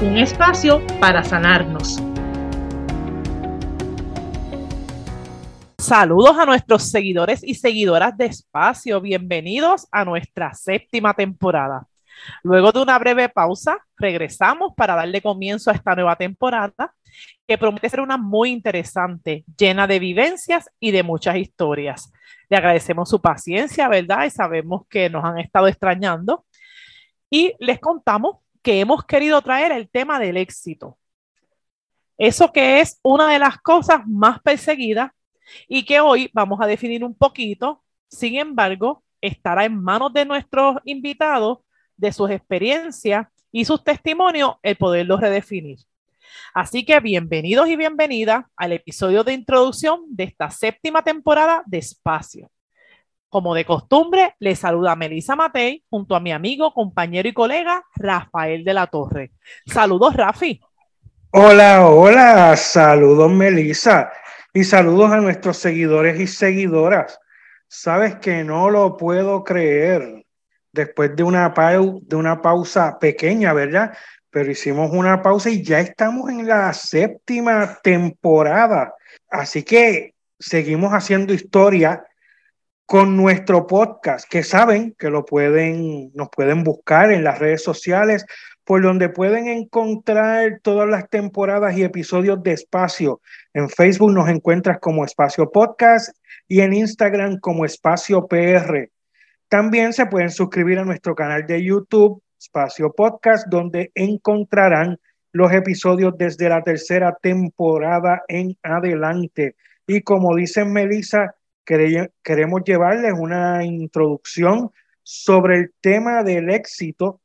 Un espacio para sanarnos. Saludos a nuestros seguidores y seguidoras de Espacio. Bienvenidos a nuestra séptima temporada. Luego de una breve pausa, regresamos para darle comienzo a esta nueva temporada que promete ser una muy interesante, llena de vivencias y de muchas historias. Le agradecemos su paciencia, ¿verdad? Y sabemos que nos han estado extrañando. Y les contamos que hemos querido traer el tema del éxito. Eso que es una de las cosas más perseguidas y que hoy vamos a definir un poquito. Sin embargo, estará en manos de nuestros invitados, de sus experiencias y sus testimonios, el poderlo redefinir. Así que bienvenidos y bienvenidas al episodio de introducción de esta séptima temporada de Espacio. Como de costumbre, les saluda Melissa Matei junto a mi amigo, compañero y colega Rafael de la Torre. Saludos, Rafi. Hola, hola, saludos, Melissa. Y saludos a nuestros seguidores y seguidoras. Sabes que no lo puedo creer. Después de una, de una pausa pequeña, ¿verdad? Pero hicimos una pausa y ya estamos en la séptima temporada. Así que seguimos haciendo historia con nuestro podcast, que saben que lo pueden, nos pueden buscar en las redes sociales por donde pueden encontrar todas las temporadas y episodios de Espacio. En Facebook nos encuentras como Espacio Podcast y en Instagram como Espacio PR. También se pueden suscribir a nuestro canal de YouTube, Espacio Podcast, donde encontrarán los episodios desde la tercera temporada en adelante. Y como dice Melissa, queremos llevarles una introducción sobre el tema del éxito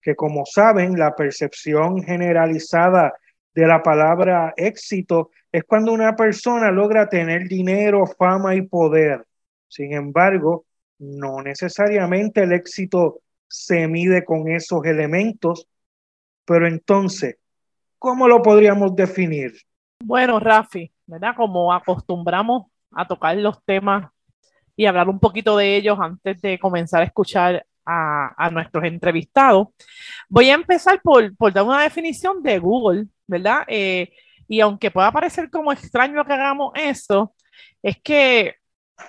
que como saben, la percepción generalizada de la palabra éxito es cuando una persona logra tener dinero, fama y poder. Sin embargo, no necesariamente el éxito se mide con esos elementos, pero entonces, ¿cómo lo podríamos definir? Bueno, Rafi, ¿verdad? Como acostumbramos a tocar los temas y hablar un poquito de ellos antes de comenzar a escuchar a, nuestros entrevistados. Voy a empezar por, dar una definición de Google, ¿verdad? Eh, y aunque pueda parecer como extraño que hagamos eso, es que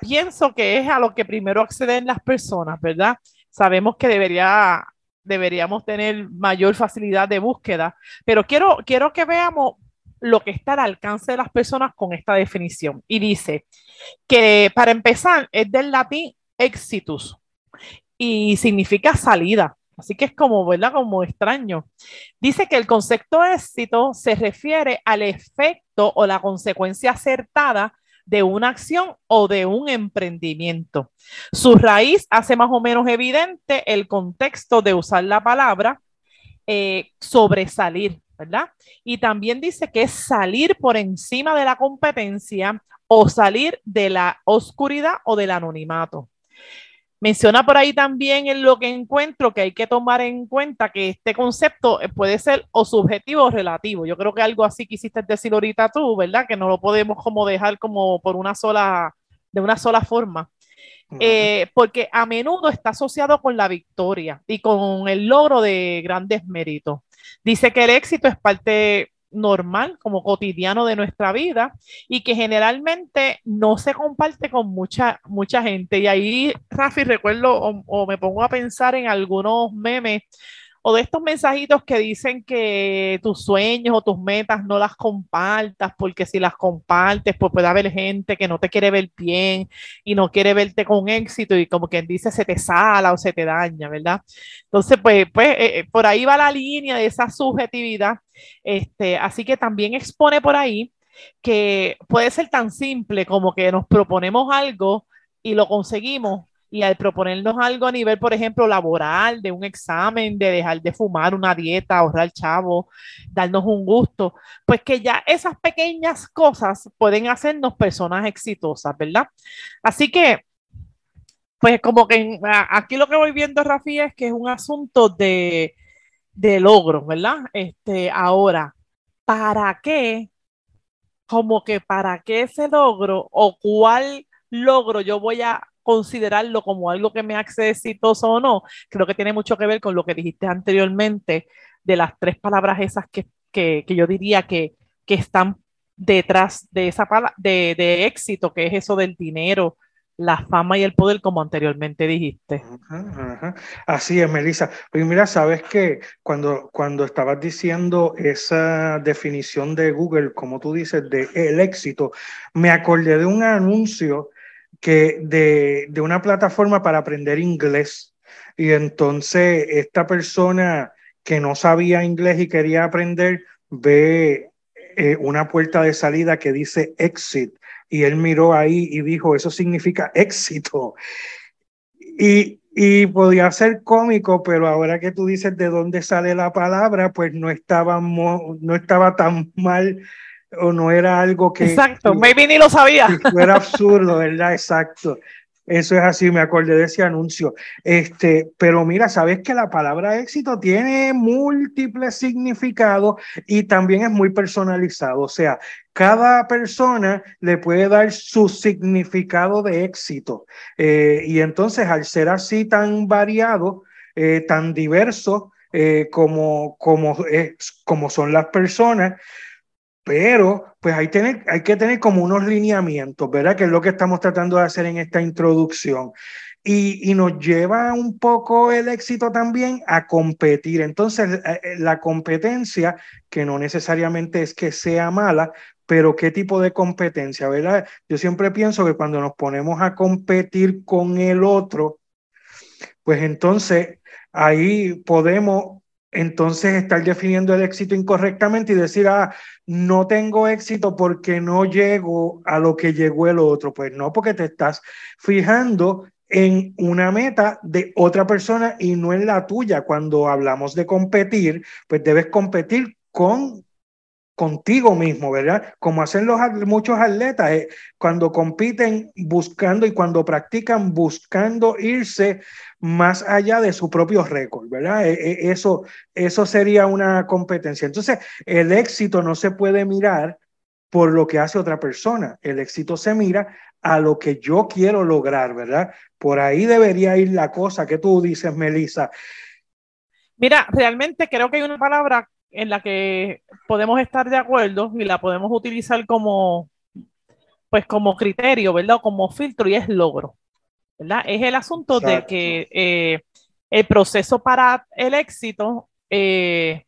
pienso que es a lo que primero acceden las personas, ¿verdad? Sabemos que debería, deberíamos tener mayor facilidad de búsqueda, pero quiero, quiero que veamos lo que está al alcance de las personas con esta definición. Y dice que para empezar es del latín exitus, y significa salida. Así que es como, ¿verdad? Como extraño. Dice que el concepto éxito se refiere al efecto o la consecuencia acertada de una acción o de un emprendimiento. Su raíz hace más o menos evidente el contexto de usar la palabra eh, sobresalir, ¿verdad? Y también dice que es salir por encima de la competencia o salir de la oscuridad o del anonimato. Menciona por ahí también en lo que encuentro que hay que tomar en cuenta que este concepto eh, puede ser o subjetivo o relativo. Yo creo que algo así quisiste decir ahorita tú, ¿verdad? Que no lo podemos como dejar como por una sola, de una sola forma. Eh, porque a menudo está asociado con la victoria y con el logro de grandes méritos. Dice que el éxito es parte normal, como cotidiano de nuestra vida y que generalmente no se comparte con mucha, mucha gente. Y ahí, Rafi, recuerdo o me pongo a pensar en algunos memes o de estos mensajitos que dicen que tus sueños o tus metas no las compartas, porque si las compartes, pues puede haber gente que no te quiere ver bien y no quiere verte con éxito y como quien dice, se te sala o se te daña, ¿verdad? Entonces, pues, pues eh, eh, por ahí va la línea de esa subjetividad. Este, así que también expone por ahí que puede ser tan simple como que nos proponemos algo y lo conseguimos y al proponernos algo a nivel, por ejemplo, laboral, de un examen, de dejar de fumar una dieta, ahorrar chavo, darnos un gusto, pues que ya esas pequeñas cosas pueden hacernos personas exitosas, ¿verdad? Así que, pues como que aquí lo que voy viendo, Rafi, es que es un asunto de, de logro, ¿verdad? Este, ahora, ¿para qué? Como que para qué ese logro o cuál logro yo voy a considerarlo como algo que me hace exitoso o no, creo que tiene mucho que ver con lo que dijiste anteriormente de las tres palabras esas que, que, que yo diría que, que, están detrás de esa de, de, éxito, que es eso del dinero, la fama y el poder, como anteriormente dijiste. Así es, Melissa. Pues mira, sabes que cuando, cuando estabas diciendo esa definición de Google, como tú dices, de el éxito, me acordé de un anuncio que de, de una plataforma para aprender inglés. Y entonces esta persona que no sabía inglés y quería aprender, ve eh, una puerta de salida que dice exit. Y él miró ahí y dijo, eso significa éxito. Y, y podía ser cómico, pero ahora que tú dices de dónde sale la palabra, pues no estaba, no estaba tan mal o no era algo que... Exacto, maybe ni lo sabía. Era absurdo, ¿verdad? Exacto. Eso es así, me acordé de ese anuncio. Este, pero mira, sabes que la palabra éxito tiene múltiples significados y también es muy personalizado. O sea, cada persona le puede dar su significado de éxito. Eh, y entonces, al ser así tan variado, eh, tan diverso eh, como, como, como son las personas, pero pues hay, que tener como unos lineamientos, ¿verdad? Que es lo que estamos tratando de hacer en esta introducción. Y, y, nos lleva un poco el éxito también a competir. Entonces, eh, eh, la competencia, que no necesariamente es que sea mala, pero qué tipo de competencia, ¿verdad? Yo siempre pienso que cuando nos ponemos a competir con el otro, pues entonces ahí podemos entonces estar definiendo el éxito incorrectamente y decir, ah, no tengo éxito porque no llego a lo que llegó el otro. Pues no, porque te estás fijando en una meta de otra persona y no en la tuya. Cuando hablamos de competir, pues debes competir con contigo mismo, ¿verdad? Como hacen los, muchos atletas, eh, cuando compiten buscando y cuando practican buscando irse más allá de su propio récord, ¿verdad? E, e, eso, eso sería una competencia. Entonces, el éxito no se puede mirar por lo que hace otra persona. El éxito se mira a lo que yo quiero lograr, ¿verdad? Por ahí debería ir la cosa. ¿Qué tú dices, Melissa? Mira, realmente creo que hay una palabra en la que podemos estar de acuerdo y la podemos utilizar como, pues como criterio, ¿verdad? Como filtro y es logro. ¿verdad? Es el asunto de que eh, el proceso para el éxito eh,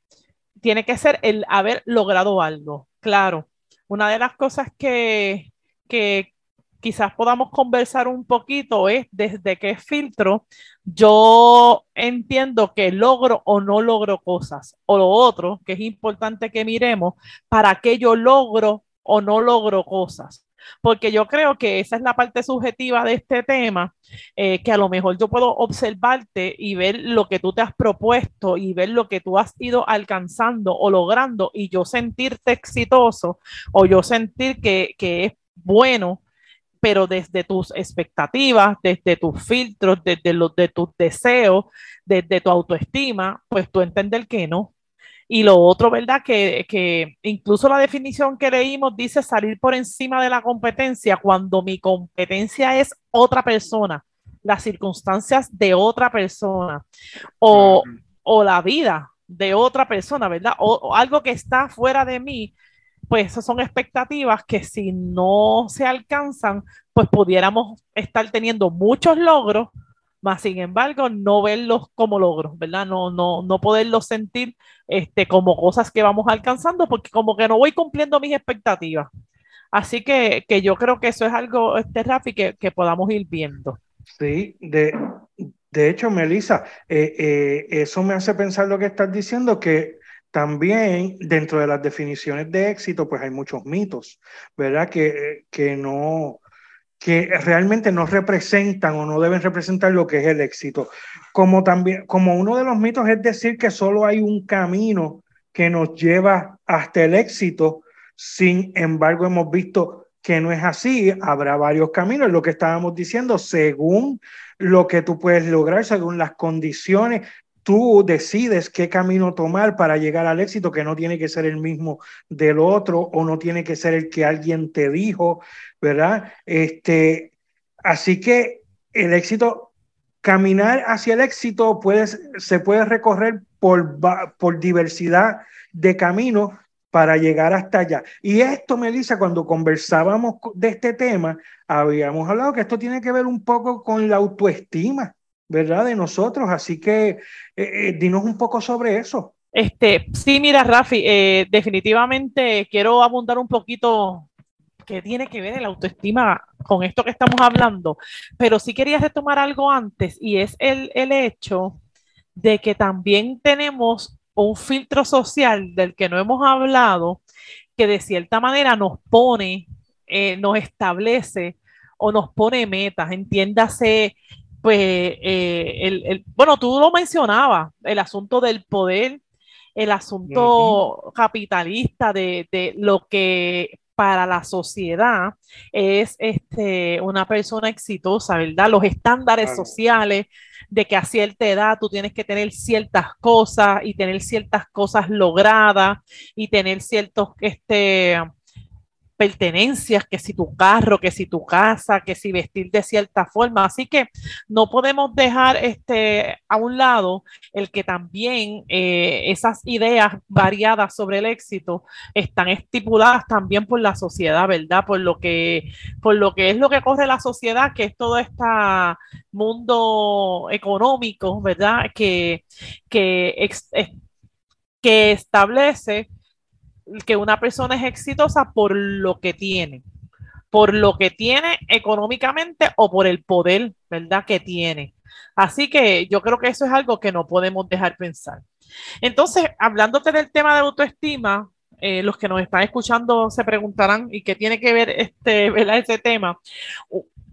tiene que ser el haber logrado algo. Claro, una de las cosas que, que quizás podamos conversar un poquito es desde qué filtro yo entiendo que logro o no logro cosas. O lo otro, que es importante que miremos, para qué yo logro o no logro cosas porque yo creo que esa es la parte subjetiva de este tema, eh, que a lo mejor yo puedo observarte y ver lo que tú te has propuesto y ver lo que tú has ido alcanzando o logrando y yo sentirte exitoso o yo sentir que, que es bueno pero desde tus expectativas, desde tus filtros, desde los de tus deseos, desde tu autoestima, pues tú entender que no, y lo otro, ¿verdad? Que, que incluso la definición que leímos dice salir por encima de la competencia cuando mi competencia es otra persona, las circunstancias de otra persona o, o la vida de otra persona, ¿verdad? O, o, algo que está fuera de mí, pues esas son expectativas que si no se alcanzan, pues pudiéramos estar teniendo muchos logros, más sin embargo no verlos como logros, ¿verdad? No, no, no poderlos sentir este, como cosas que vamos alcanzando, porque como que no voy cumpliendo mis expectativas. Así que, que yo creo que eso es algo, este Rafi, que, que podamos ir viendo. Sí, de, de hecho, Melissa, eh, eh, eso me hace pensar lo que estás diciendo, que también dentro de las definiciones de éxito, pues hay muchos mitos, ¿verdad? Que, que no, que realmente no representan o no deben representar lo que es el éxito. Como también, como uno de los mitos es decir que solo hay un camino que nos lleva hasta el éxito, sin embargo hemos visto que no es así, habrá varios caminos, lo que estábamos diciendo, según lo que tú puedes lograr, según las condiciones, tú decides qué camino tomar para llegar al éxito, que no tiene que ser el mismo del otro o no tiene que ser el que alguien te dijo, ¿verdad? Este, así que el éxito, caminar hacia el éxito puede, se puede recorrer por, por diversidad de caminos para llegar hasta allá. Y esto, Melissa, cuando conversábamos de este tema, habíamos hablado que esto tiene que ver un poco con la autoestima ¿verdad? De nosotros. Así que eh, eh, dinos un poco sobre eso. Este, sí, mira, Rafi, eh, definitivamente quiero abundar un poquito que tiene que ver el autoestima con esto que estamos hablando, pero sí quería retomar algo antes y es el, el hecho de que también tenemos un filtro social del que no hemos hablado, que de cierta manera nos pone, nos establece o nos pone metas, entiéndase pues, eh, el, bueno, tú lo mencionabas, el asunto del poder, el asunto capitalista de, de, lo que para la sociedad es este, una persona exitosa, ¿verdad? Los estándares sociales de que a cierta edad tú tienes que tener ciertas cosas y tener ciertas cosas logradas y tener ciertos, este, pertenencias, que si tu carro, que si tu casa, que si vestir de cierta forma. Así que no podemos dejar este, a un lado el que también eh, esas ideas variadas sobre el éxito están estipuladas también por la sociedad, ¿verdad? Por lo que, por lo que es lo que corre la sociedad, que es todo este mundo económico, ¿verdad? Que, que, que establece que una persona es exitosa por lo que tiene, por lo que tiene económicamente o por el poder, ¿verdad? Que tiene. Así que yo creo que eso es algo que no podemos dejar pensar. Entonces, hablándote del tema de autoestima, eh, los que nos están escuchando se preguntarán, ¿y qué tiene que ver este, tema?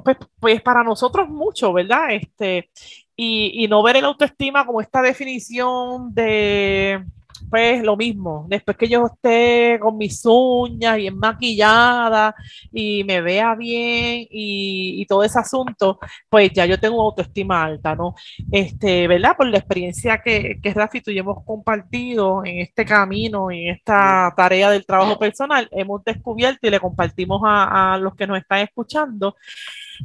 Pues, pues para nosotros mucho, ¿verdad? Este, y, y no ver el autoestima como esta definición de pues lo mismo, después que yo esté con mis uñas bien maquillada y me vea bien y, todo ese asunto, pues ya yo tengo autoestima alta, ¿no? Este, ¿verdad? Por la experiencia que, que Rafi tú y hemos compartido en este camino, en esta tarea del trabajo personal, hemos descubierto y le compartimos a, a los que nos están escuchando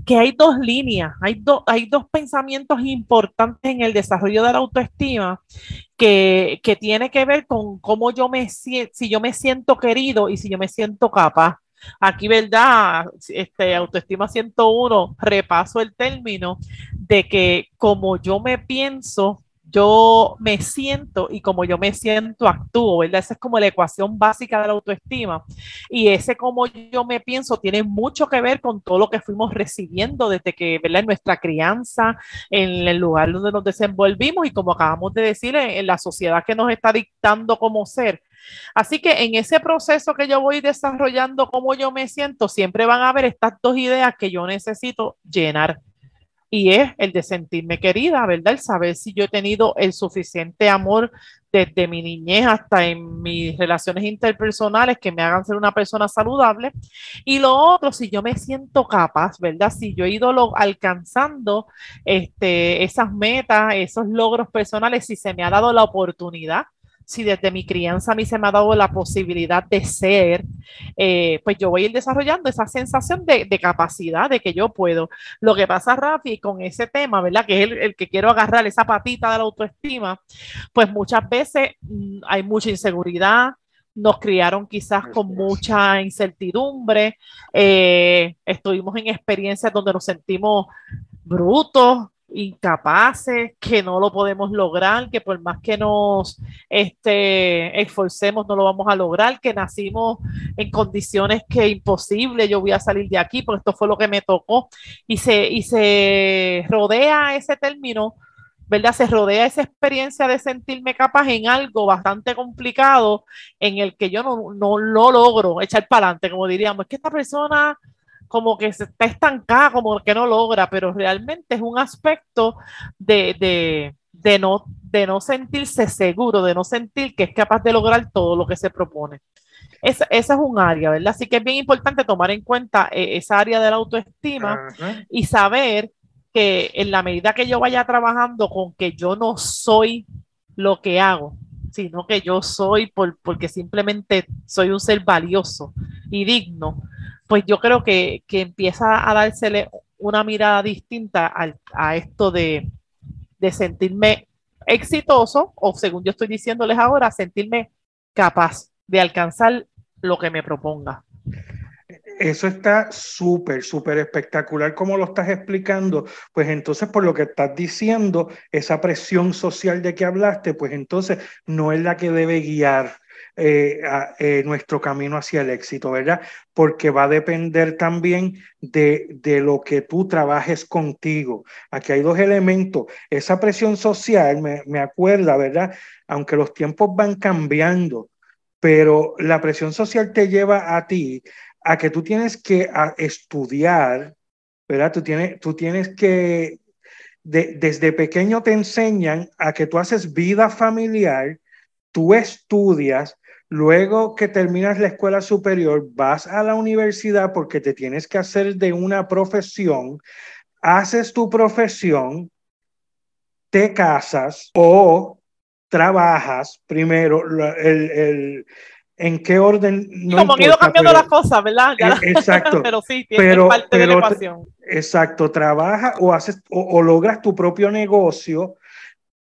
que hay dos líneas, hay, hay dos pensamientos importantes en el desarrollo de la autoestima que, que tiene que ver con cómo yo me siento, si yo me siento querido y si yo me siento capaz. Aquí, ¿verdad? Este, autoestima 101, repaso el término de que como yo me pienso, yo me siento y como yo me siento, actúo, ¿verdad? Esa es como la ecuación básica de la autoestima. Y ese como yo me pienso tiene mucho que ver con todo lo que fuimos recibiendo desde que, ¿verdad? En nuestra crianza, en el lugar donde nos desenvolvimos y como acabamos de decir, en, la sociedad que nos está dictando como ser. Así que en ese proceso que yo voy desarrollando, como yo me siento, siempre van a haber estas dos ideas que yo necesito llenar y es el de sentirme querida, ¿verdad? El saber si yo he tenido el suficiente amor desde mi niñez hasta en mis relaciones interpersonales que me hagan ser una persona saludable. Y lo otro, si yo me siento capaz, ¿verdad? Si yo he ido alcanzando este, esas metas, esos logros personales, si se me ha dado la oportunidad si desde mi crianza a mí se me ha dado la posibilidad de ser, eh, pues yo voy a ir desarrollando esa sensación de, capacidad, de que yo puedo. Lo que pasa, Rafi, con ese tema, ¿verdad? Que es el, que quiero agarrar, esa patita de la autoestima, pues muchas veces mm, hay mucha inseguridad, nos criaron quizás con mucha incertidumbre, eh, estuvimos en experiencias donde nos sentimos brutos, incapaces, que no lo podemos lograr, que por más que nos este, esforcemos no lo vamos a lograr, que nacimos en condiciones que imposible, yo voy a salir de aquí porque esto fue lo que me tocó y se, y se rodea ese término, ¿verdad? Se rodea esa experiencia de sentirme capaz en algo bastante complicado en el que yo no, no lo logro echar para adelante, como diríamos, es que esta persona como que se está estancada, como que no logra, pero realmente es un aspecto de, no, de no sentirse seguro, de no sentir que es capaz de lograr todo lo que se propone. Esa, es un área, ¿verdad? Así que es bien importante tomar en cuenta eh, esa área de la autoestima y saber que en la medida que yo vaya trabajando con que yo no soy lo que hago, sino que yo soy por, porque simplemente soy un ser valioso y digno, pues yo creo que, empieza a dársele una mirada distinta a esto de, de sentirme exitoso o según yo estoy diciéndoles ahora, sentirme capaz de alcanzar lo que me proponga. Eso está súper, súper espectacular como lo estás explicando. Pues entonces, por lo que estás diciendo, esa presión social de que hablaste, pues entonces no es la que debe guiar eh, eh, nuestro camino hacia el éxito, ¿verdad? Porque va a depender también de, de, lo que tú trabajes contigo. Aquí hay dos elementos. Esa presión social me, me acuerda, ¿verdad? Aunque los tiempos van cambiando, pero la presión social te lleva a ti a que tú tienes que estudiar, ¿verdad? Tú tienes, tú tienes que, desde pequeño te enseñan a que tú haces vida familiar, tú estudias, luego que terminas la escuela superior, vas a la universidad porque te tienes que hacer de una profesión, haces tu profesión, te casas o trabajas primero el, en qué orden. No Como han ido cambiando las cosas, ¿verdad? Eh, exacto. pero sí, tiene parte de la ecuación. Exacto, trabaja o haces o, logras tu propio negocio,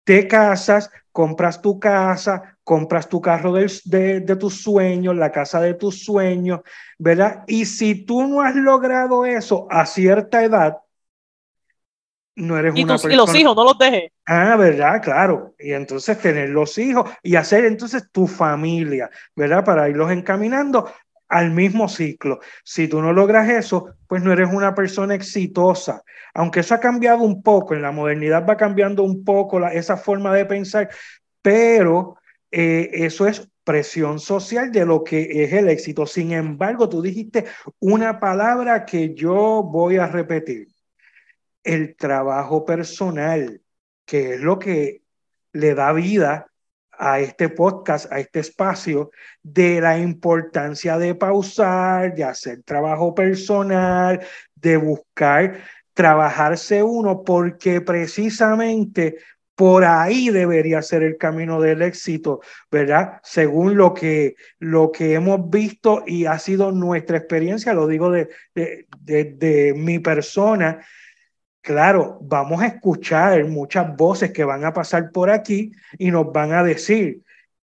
te casas, compras tu casa, compras tu carro de, de, de tus sueños, la casa de tus sueños, ¿verdad? Y si tú no has logrado eso a cierta edad, no eres y una persona... Y los hijos, no los dejes. Ah, ¿verdad? Claro. Y entonces tener los hijos y hacer entonces tu familia, ¿verdad? Para irlos encaminando al mismo ciclo. Si tú no logras eso, pues no eres una persona exitosa. Aunque eso ha cambiado un poco, en la modernidad va cambiando un poco la, esa forma de pensar, pero eh, eso es presión social de lo que es el éxito. Sin embargo, tú dijiste una palabra que yo voy a repetir el trabajo personal, que es lo que le da vida a este podcast, a este espacio, de la importancia de pausar, de hacer trabajo personal, de buscar trabajarse uno, porque precisamente por ahí debería ser el camino del éxito, ¿verdad? Según lo que, lo que hemos visto y ha sido nuestra experiencia, lo digo de, de, de mi persona, Claro, vamos a escuchar muchas voces que van a pasar por aquí y nos van a decir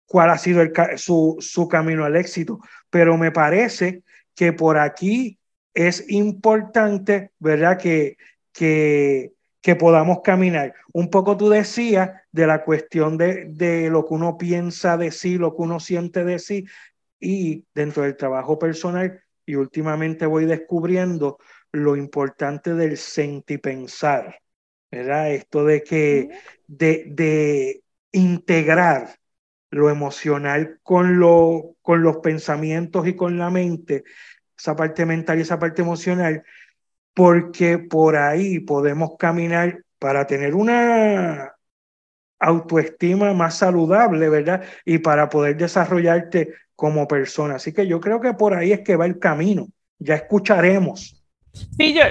cuál ha sido su, camino al éxito, pero me parece que por aquí es importante, ¿verdad? Que, que, que podamos caminar. Un poco tú decías de la cuestión de, de lo que uno piensa de sí, lo que uno siente de sí, y dentro del trabajo personal, y últimamente voy descubriendo lo importante del sentipensar, ¿verdad? Esto de que, de, de integrar lo emocional con, lo, con los pensamientos y con la mente, esa parte mental y esa parte emocional, porque por ahí podemos caminar para tener una autoestima más saludable, ¿verdad? Y para poder desarrollarte como persona. Así que yo creo que por ahí es que va el camino. Ya escucharemos Sí, yo,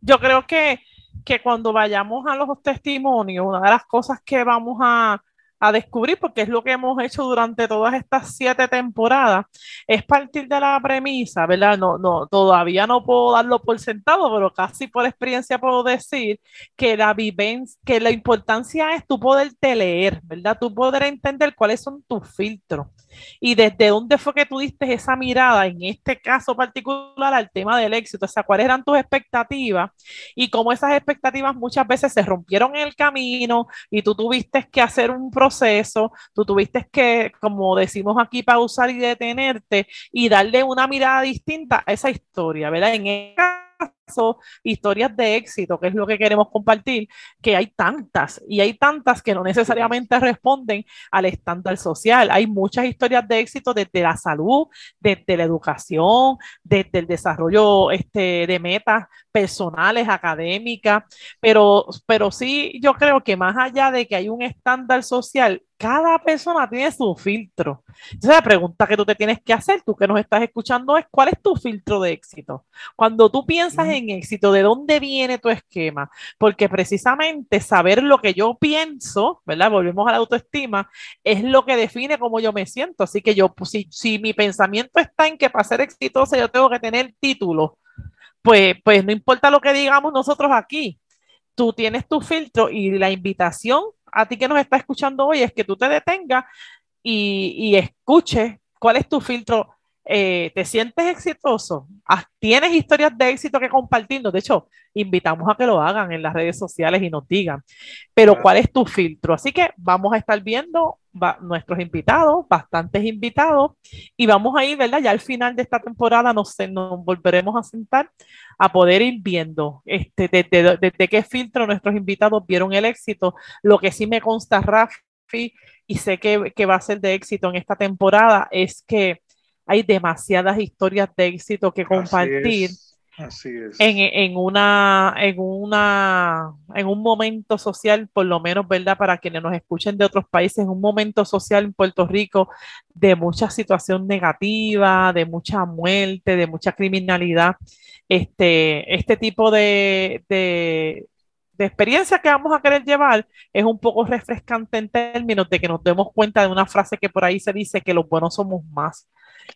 yo creo que, que cuando vayamos a los testimonios, una de las cosas que vamos a, a descubrir, porque es lo que hemos hecho durante todas estas siete temporadas, es partir de la premisa, ¿verdad? No, no, todavía no puedo darlo por sentado, pero casi por experiencia puedo decir que la vivencia, que la importancia es tu poderte leer, ¿verdad? Tu poder entender cuáles son tus filtros y desde dónde fue que tú diste esa mirada, en este caso particular, al tema del éxito, o sea, cuáles eran tus expectativas y cómo esas expectativas muchas veces se rompieron en el camino y tú tuviste que hacer un proceso, tú tuviste que, como decimos aquí, pausar y detenerte y darle una mirada distinta a esa historia, ¿verdad? En historias de éxito, que es lo que queremos compartir, que hay tantas y hay tantas que no necesariamente responden al estándar social. Hay muchas historias de éxito desde la salud, desde la educación, desde el desarrollo este, de metas personales, académicas, pero, pero sí yo creo que más allá de que hay un estándar social, cada persona tiene su filtro. Entonces la pregunta que tú te tienes que hacer, tú que nos estás escuchando, es ¿cuál es tu filtro de éxito? Cuando tú piensas en éxito, ¿de dónde viene tu esquema? Porque precisamente saber lo que yo pienso, ¿verdad? Volvemos a la autoestima, es lo que define cómo yo me siento. Así que yo, pues, si, si mi pensamiento está en que para ser exitosa yo tengo que tener título, pues, pues no importa lo que digamos nosotros aquí, tú tienes tu filtro y la invitación a ti que nos está escuchando hoy es que tú te detengas y, y escuches cuál es tu filtro. Eh, ¿Te sientes exitoso? ¿Tienes historias de éxito que compartirnos? De hecho, invitamos a que lo hagan en las redes sociales y nos digan. Pero ¿cuál es tu filtro? Así que vamos a estar viendo nuestros invitados, bastantes invitados, y vamos a ir, ¿verdad? Ya al final de esta temporada nos, nos volveremos a sentar a poder ir viendo este, desde, qué filtro nuestros invitados vieron el éxito. Lo que sí me consta, Rafi, y sé que, que va a ser de éxito en esta temporada, es que hay demasiadas historias de éxito que compartir. Así es. En, en, una, en, una, en un momento social, por lo menos, ¿verdad? Para quienes nos escuchen de otros países, en un momento social en Puerto Rico de mucha situación negativa, de mucha muerte, de mucha criminalidad. Este, este tipo de, de, de experiencia que vamos a querer llevar es un poco refrescante en términos de que nos demos cuenta de una frase que por ahí se dice que los buenos somos más.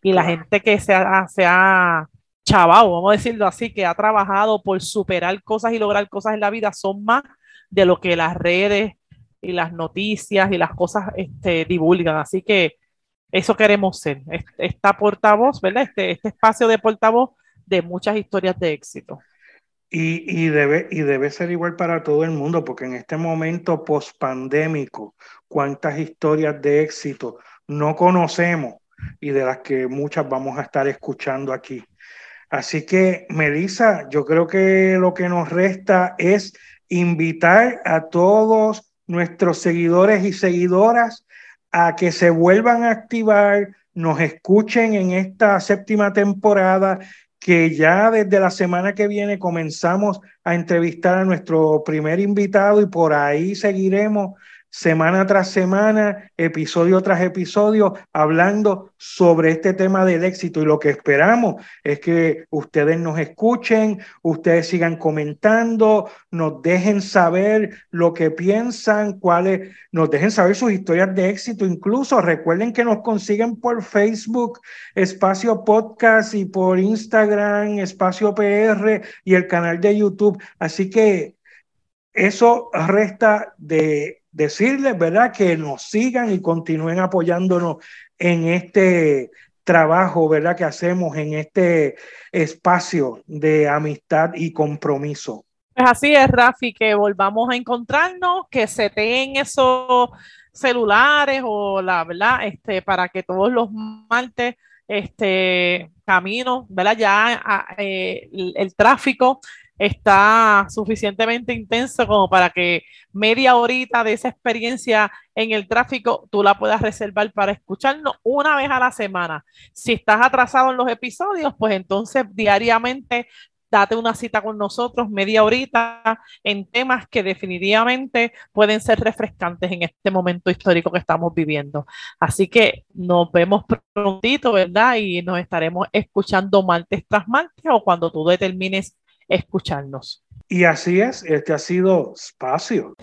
Y la gente que se ha, se ha chavado, vamos a decirlo así, que ha trabajado por superar cosas y lograr cosas en la vida son más de lo que las redes y las noticias y las cosas este, divulgan. Así que eso queremos ser, esta portavoz, ¿verdad? Este, este espacio de portavoz de muchas historias de éxito. Y, y, debe, y debe ser igual para todo el mundo, porque en este momento post-pandémico, cuántas historias de éxito no conocemos y de las que muchas vamos a estar escuchando aquí. Así que, Melissa, yo creo que lo que nos resta es invitar a todos nuestros seguidores y seguidoras a que se vuelvan a activar, nos escuchen en esta séptima temporada, que ya desde la semana que viene comenzamos a entrevistar a nuestro primer invitado y por ahí seguiremos semana tras semana, episodio tras episodio, hablando sobre este tema del éxito. Y lo que esperamos es que ustedes nos escuchen, ustedes sigan comentando, nos dejen saber lo que piensan, cuáles, nos dejen saber sus historias de éxito. Incluso recuerden que nos consiguen por Facebook, Espacio Podcast, y por Instagram, Espacio PR y el canal de YouTube. Así que eso resta de decirles, ¿verdad? Que nos sigan y continúen apoyándonos en este trabajo, ¿verdad? Que hacemos en este espacio de amistad y compromiso. Pues así es, Rafi, que volvamos a encontrarnos, que se tengan esos celulares o la verdad, este, para que todos los martes, este, caminos, ¿verdad? Ya ah, eh, el tráfico está suficientemente intenso como para que media horita de esa experiencia en el tráfico tú la puedas reservar para escucharnos una vez a la semana. Si estás atrasado en los episodios, pues entonces diariamente date una cita con nosotros media horita en temas que definitivamente pueden ser refrescantes en este momento histórico que estamos viviendo. Así que nos vemos prontito, ¿verdad? Y nos estaremos escuchando martes tras martes o cuando tú determines escucharnos. Y así es, este ha sido Espacio.